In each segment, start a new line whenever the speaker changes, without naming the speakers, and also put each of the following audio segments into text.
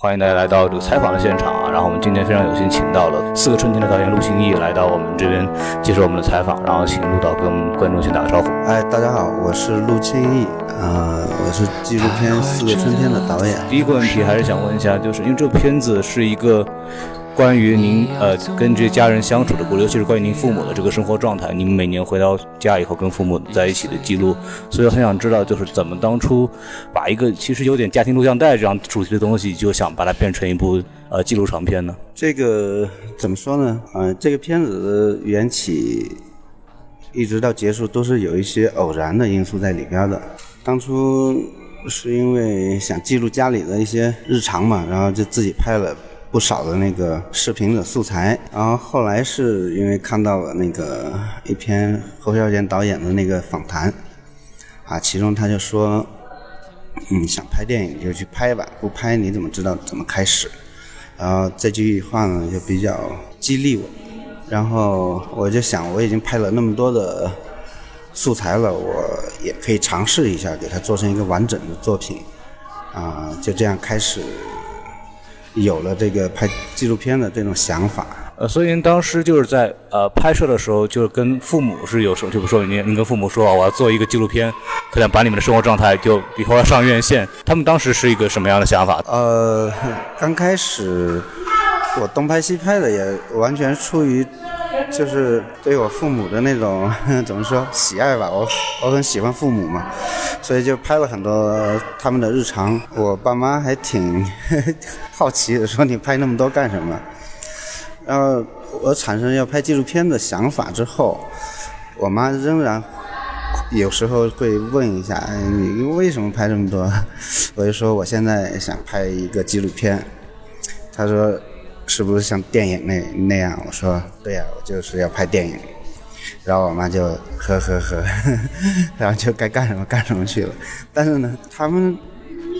欢迎大家来到这个采访的现场啊！然后我们今天非常有幸请到了《四个春天》的导演陆星义来到我们这边接受我们的采访，然后请陆导跟观众先打个招呼。
哎，大家好，我是陆行义，呃，我是纪录片《四个春天》的导演。
第一个问题还是想问一下，就是因为这个片子是一个。关于您呃跟这家人相处的故事，尤其是关于您父母的这个生活状态，您每年回到家以后跟父母在一起的记录，所以很想知道，就是怎么当初把一个其实有点家庭录像带这样主题的东西，就想把它变成一部呃记录长片呢？
这个怎么说呢？嗯，这个片子的缘起一直到结束都是有一些偶然的因素在里边的。当初是因为想记录家里的一些日常嘛，然后就自己拍了。不少的那个视频的素材，然后后来是因为看到了那个一篇侯孝贤导演的那个访谈，啊，其中他就说，嗯，想拍电影就去拍吧，不拍你怎么知道怎么开始？然后这句话呢就比较激励我，然后我就想我已经拍了那么多的素材了，我也可以尝试一下给它做成一个完整的作品，啊，就这样开始。有了这个拍纪录片的这种想法，
呃，所以您当时就是在呃拍摄的时候，就是跟父母是有时候，就比如说您您跟父母说，我要做一个纪录片，可能把你们的生活状态就以后要上院线，他们当时是一个什么样的想法？
呃，刚开始我东拍西拍的，也完全出于。就是对我父母的那种 怎么说喜爱吧，我我很喜欢父母嘛，所以就拍了很多他们的日常。我爸妈还挺 好奇的，说你拍那么多干什么？然后我产生要拍纪录片的想法之后，我妈仍然有时候会问一下，你为什么拍这么多？我就说我现在想拍一个纪录片。她说。是不是像电影那那样？我说对呀，我就是要拍电影。然后我妈就呵呵呵，然后就该干什么干什么去了。但是呢，他们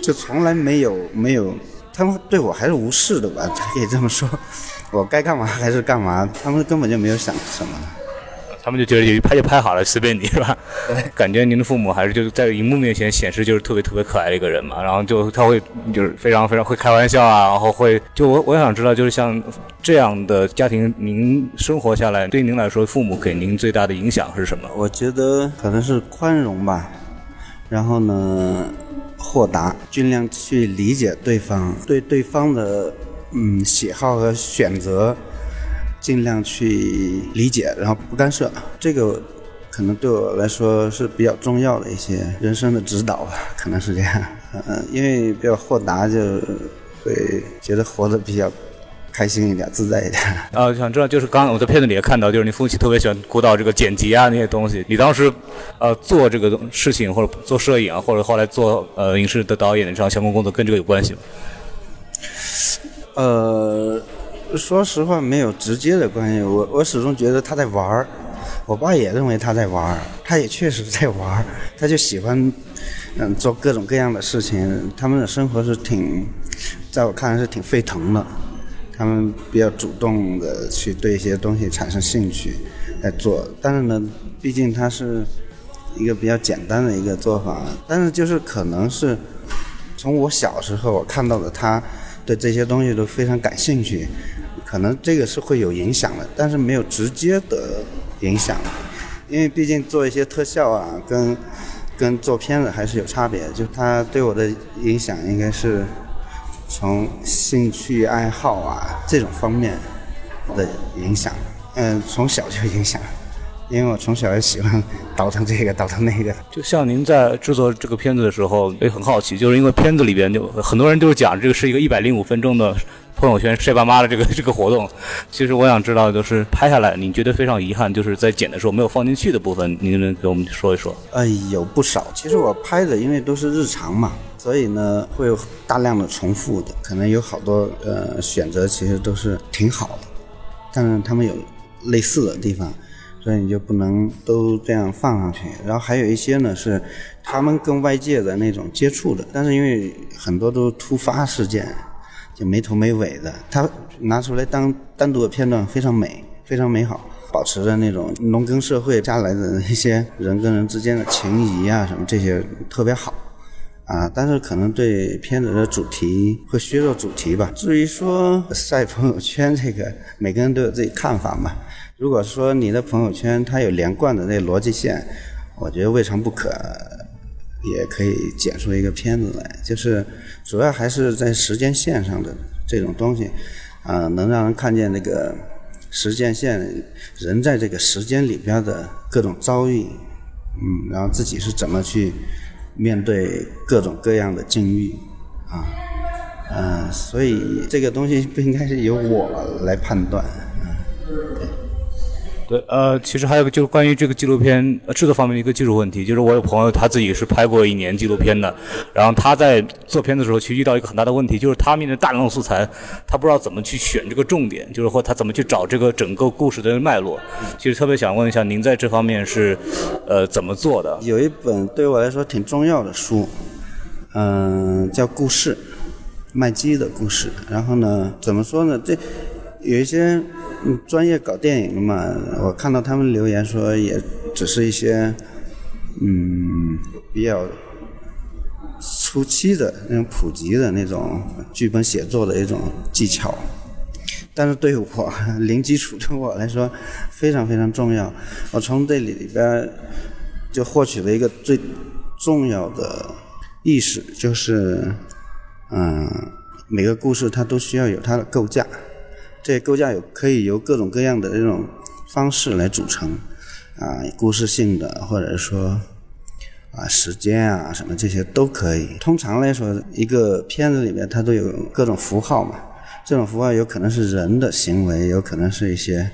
就从来没有没有，他们对我还是无视的吧，可以这么说。我该干嘛还是干嘛，他们根本就没有想什么。
他们就觉得一拍就拍好了，随便你 是吧？感觉您的父母还是就是在荧幕面前显示就是特别特别可爱的一个人嘛，然后就他会就是非常非常会开玩笑啊，然后会就我我想知道就是像这样的家庭，您生活下来对您来说，父母给您最大的影响是什么？
我觉得可能是宽容吧，然后呢，豁达，尽量去理解对方，对对方的嗯喜好和选择。尽量去理解，然后不干涉，这个可能对我来说是比较重要的一些人生的指导吧，可能是这样。嗯，因为比较豁达，就会觉得活得比较开心一点、自在一点。
啊，想知道就是刚刚我在片子里也看到，就是你父亲特别喜欢鼓捣这个剪辑啊那些东西。你当时呃做这个事情，或者做摄影啊，或者后来做呃影视的导演的这样相关工作，跟这个有关系吗？
呃。说实话，没有直接的关系。我我始终觉得他在玩儿，我爸也认为他在玩儿，他也确实在玩儿。他就喜欢嗯做各种各样的事情。他们的生活是挺，在我看来是挺沸腾的。他们比较主动的去对一些东西产生兴趣来做。但是呢，毕竟他是一个比较简单的一个做法。但是就是可能是从我小时候我看到的他对这些东西都非常感兴趣。可能这个是会有影响的，但是没有直接的影响，因为毕竟做一些特效啊，跟跟做片子还是有差别。就他对我的影响，应该是从兴趣爱好啊这种方面的影响。嗯，从小就影响，因为我从小也喜欢倒腾这个倒腾那个。
就像您在制作这个片子的时候，也很好奇，就是因为片子里边就很多人就是讲这个是一个一百零五分钟的。朋友圈晒爸妈的这个 这个活动，其实我想知道，就是拍下来，你觉得非常遗憾，就是在剪的时候没有放进去的部分，您能给我们说一说？
呃，有不少。其实我拍的，因为都是日常嘛，所以呢会有大量的重复的，可能有好多呃选择，其实都是挺好的，但是他们有类似的地方，所以你就不能都这样放上去。然后还有一些呢是他们跟外界的那种接触的，但是因为很多都突发事件。就没头没尾的，他拿出来当单独的片段，非常美，非常美好，保持着那种农耕社会下来的那些人跟人之间的情谊啊，什么这些特别好，啊，但是可能对片子的主题会削弱主题吧。至于说晒朋友圈这个，每个人都有自己看法嘛。如果说你的朋友圈它有连贯的那逻辑线，我觉得未尝不可，也可以剪出一个片子来。就是主要还是在时间线上的这种东西，啊，能让人看见那个时间线人在这个时间里边的各种遭遇，嗯，然后自己是怎么去面对各种各样的境遇，啊，嗯，所以这个东西不应该是由我来判断。
对，呃，其实还有个就是关于这个纪录片制作方面的一个技术问题，就是我有朋友他自己是拍过一年纪录片的，然后他在做片子的时候，其实遇到一个很大的问题，就是他面对大量的素材，他不知道怎么去选这个重点，就是或他怎么去找这个整个故事的脉络。其实特别想问一下，您在这方面是呃怎么做的？
有一本对我来说挺重要的书，嗯，叫《故事》，麦基的故事。然后呢，怎么说呢？这有一些。专业搞电影的嘛，我看到他们留言说，也只是一些，嗯，比较初期的那种普及的那种剧本写作的一种技巧，但是对我 零基础的我来说，非常非常重要。我从这里里边就获取了一个最重要的意识，就是，嗯，每个故事它都需要有它的构架。这些构架有可以由各种各样的这种方式来组成，啊，故事性的，或者说啊时间啊什么这些都可以。通常来说，一个片子里面它都有各种符号嘛，这种符号有可能是人的行为，有可能是一些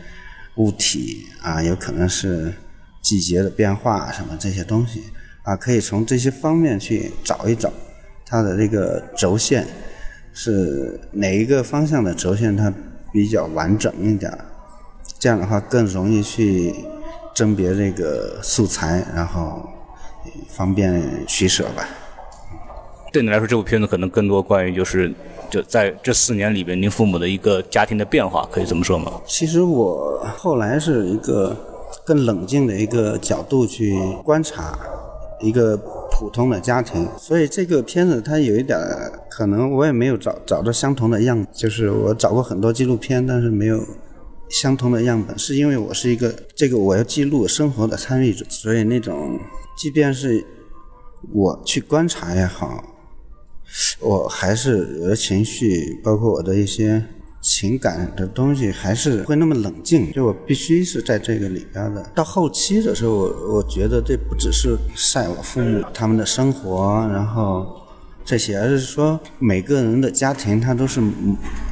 物体啊，有可能是季节的变化什么这些东西啊，可以从这些方面去找一找它的这个轴线是哪一个方向的轴线它。比较完整一点，这样的话更容易去甄别这个素材，然后方便取舍吧。
对你来说，这部片子可能更多关于就是就在这四年里边，您父母的一个家庭的变化，可以这么说吗？
其实我后来是一个更冷静的一个角度去观察一个。普通的家庭，所以这个片子它有一点可能我也没有找找到相同的样，就是我找过很多纪录片，但是没有相同的样本，是因为我是一个这个我要记录生活的参与者，所以那种即便是我去观察也好，我还是我的情绪，包括我的一些。情感的东西还是会那么冷静，就我必须是在这个里边的。到后期的时候，我我觉得这不只是晒我父母他们的生活，然后这些，而是说每个人的家庭，它都是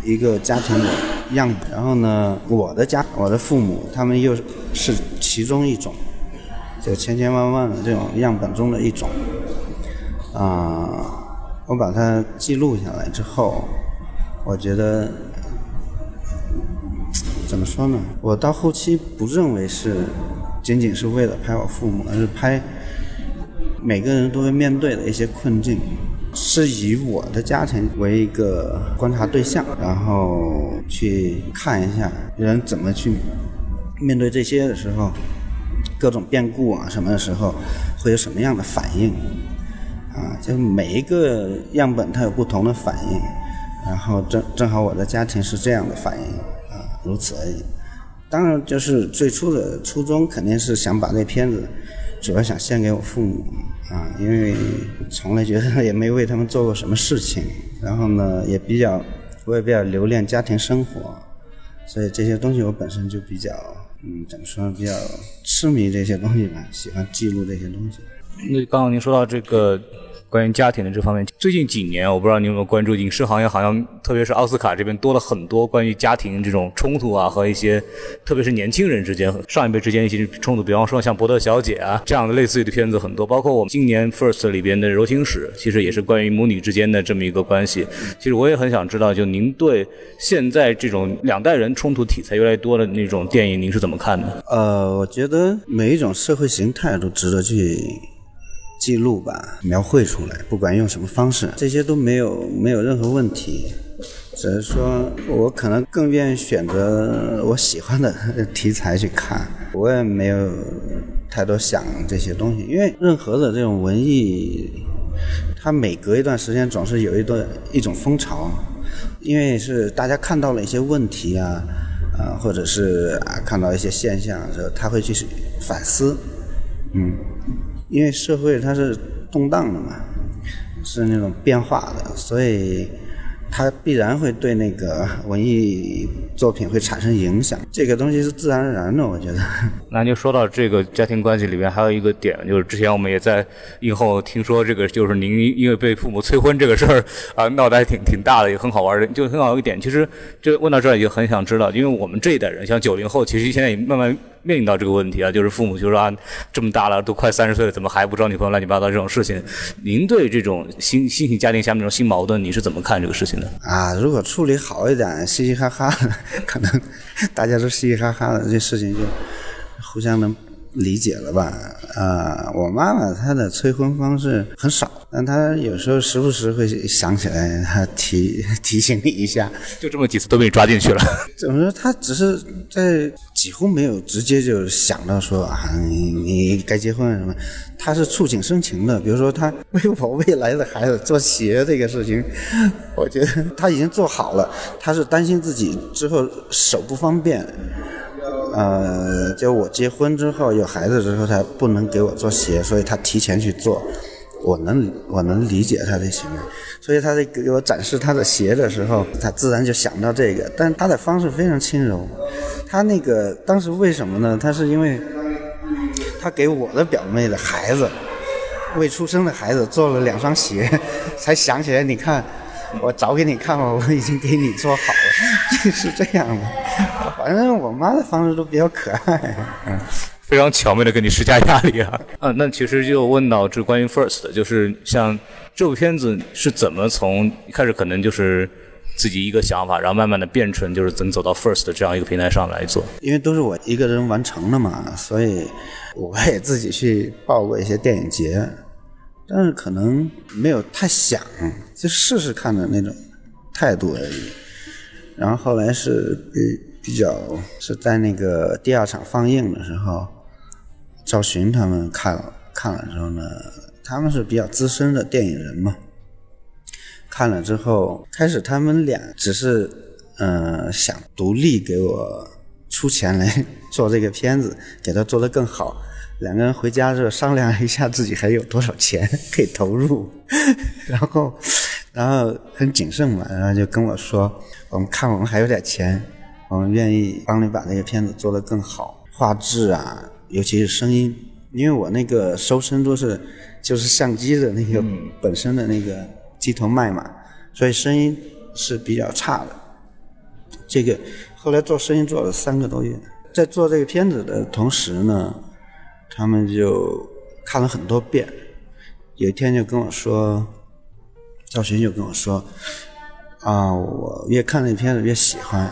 一个家庭的样本。然后呢，我的家，我的父母，他们又是其中一种，就千千万万的这种样本中的一种。啊，我把它记录下来之后，我觉得。怎么说呢？我到后期不认为是仅仅是为了拍我父母，而是拍每个人都会面对的一些困境，是以我的家庭为一个观察对象，然后去看一下人怎么去面对这些的时候，各种变故啊什么的时候会有什么样的反应啊？就每一个样本它有不同的反应，然后正正好我的家庭是这样的反应。如此而已。当然，就是最初的初衷肯定是想把这片子，主要想献给我父母啊，因为从来觉得也没为他们做过什么事情。然后呢，也比较，我也比较留恋家庭生活，所以这些东西我本身就比较，嗯，怎么说，比较痴迷这些东西吧，喜欢记录这些东西。
那刚刚您说到这个。关于家庭的这方面，最近几年，我不知道你有没有关注影视行业，好像特别是奥斯卡这边多了很多关于家庭这种冲突啊，和一些特别是年轻人之间、上一辈之间一些冲突。比方说像《伯德小姐》啊这样的类似于的片子很多，包括我们今年 First 里边的《柔情史》，其实也是关于母女之间的这么一个关系。其实我也很想知道，就您对现在这种两代人冲突题材越来越多的那种电影，您是怎么看的？
呃，我觉得每一种社会形态都值得去。记录吧，描绘出来，不管用什么方式，这些都没有没有任何问题。只是说我可能更愿意选择我喜欢的题材去看，我也没有太多想这些东西，因为任何的这种文艺，它每隔一段时间总是有一段一种风潮，因为是大家看到了一些问题啊，啊，或者是啊看到一些现象的时候，他会去反思，嗯，因为社会它是动荡的嘛，是那种变化的，所以。它必然会对那个文艺作品会产生影响，这个东西是自然而然的，我觉得。
那您说到这个家庭关系里面，还有一个点，就是之前我们也在映后听说，这个就是您因为被父母催婚这个事儿啊，闹得还挺挺大的，也很好玩的，就很好一个点。其实就问到这儿，也很想知道，因为我们这一代人，像九零后，其实现在也慢慢。面临到这个问题啊，就是父母就说啊，这么大了，都快三十岁了，怎么还不找女朋友？乱七八糟这种事情，您对这种新新型家庭下面这种新矛盾，你是怎么看这个事情的？
啊，如果处理好一点，嘻嘻哈哈的，可能大家都嘻嘻哈哈的，这事情就互相能。理解了吧？啊，我妈妈她的催婚方式很少，但她有时候时不时会想起来，她提提醒你一下。
就这么几次都被你抓进去了。
怎么说？她只是在几乎没有直接就想到说啊，你该结婚什么？他是触景生情的。比如说，他 为我未来的孩子做鞋这个事情，我觉得他已经做好了。他是担心自己之后手不方便。呃，就我结婚之后有孩子之后，他不能给我做鞋，所以他提前去做。我能我能理解他的行为，所以他在给我展示他的鞋的时候，他自然就想到这个。但他的方式非常轻柔。他那个当时为什么呢？他是因为他给我的表妹的孩子，未出生的孩子做了两双鞋，才想起来。你看。我找给你看吧，我已经给你做好了，是这样的。反正我妈的方式都比较可爱，嗯，
非常巧妙的给你施加压力啊。啊，那其实就问到这关于 First，就是像这部片子是怎么从一开始可能就是自己一个想法，然后慢慢的变成就是怎么走到 First 这样一个平台上来做？
因为都是我一个人完成的嘛，所以我也自己去报过一些电影节。但是可能没有太想，就试试看的那种态度而已。然后后来是比比较是在那个第二场放映的时候，赵寻他们看了看了之后呢，他们是比较资深的电影人嘛。看了之后，开始他们俩只是嗯想独立给我出钱来做这个片子，给他做得更好。两个人回家之后商量一下自己还有多少钱 可以投入，然后，然后很谨慎嘛，然后就跟我说：“我们看我们还有点钱，我们愿意帮你把这个片子做得更好，画质啊，尤其是声音，因为我那个收声都是就是相机的那个本身的那个机头麦嘛，所以声音是比较差的。这个后来做声音做了三个多月，在做这个片子的同时呢。”他们就看了很多遍，有一天就跟我说，赵群就跟我说，啊，我越看那片子越喜欢，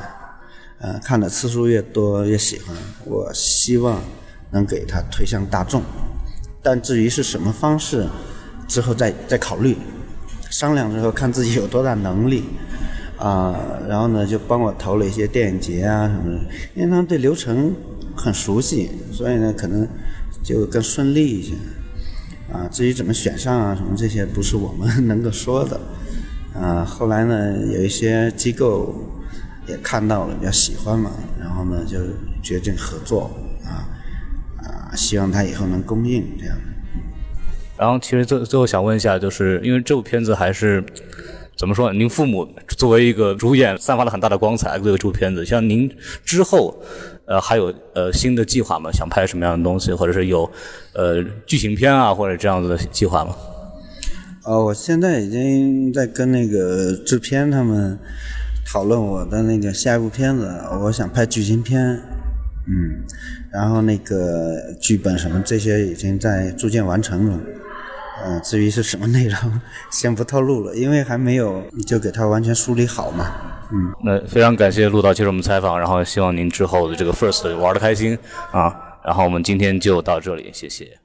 呃，看的次数越多越喜欢，我希望能给他推向大众，但至于是什么方式，之后再再考虑，商量之后看自己有多大能力，啊，然后呢就帮我投了一些电影节啊什么的，因为他们对流程很熟悉，所以呢可能。就更顺利一些，啊，至于怎么选上啊，什么这些不是我们能够说的，啊，后来呢，有一些机构也看到了，比较喜欢嘛，然后呢，就决定合作，啊，啊，希望他以后能供应这样。
然后，其实最最后想问一下，就是因为这部片子还是怎么说？您父母作为一个主演，散发了很大的光彩，对这部片子，像您之后。呃，还有呃新的计划吗？想拍什么样的东西，或者是有呃剧情片啊，或者这样子的计划吗？
哦，我现在已经在跟那个制片他们讨论我的那个下一部片子，我想拍剧情片，嗯，然后那个剧本什么这些已经在逐渐完成了。嗯，至于是什么内容，先不透露了，因为还没有就给他完全梳理好嘛。嗯，
那非常感谢陆导接受我们采访，然后希望您之后的这个 first 玩的开心啊，然后我们今天就到这里，谢谢。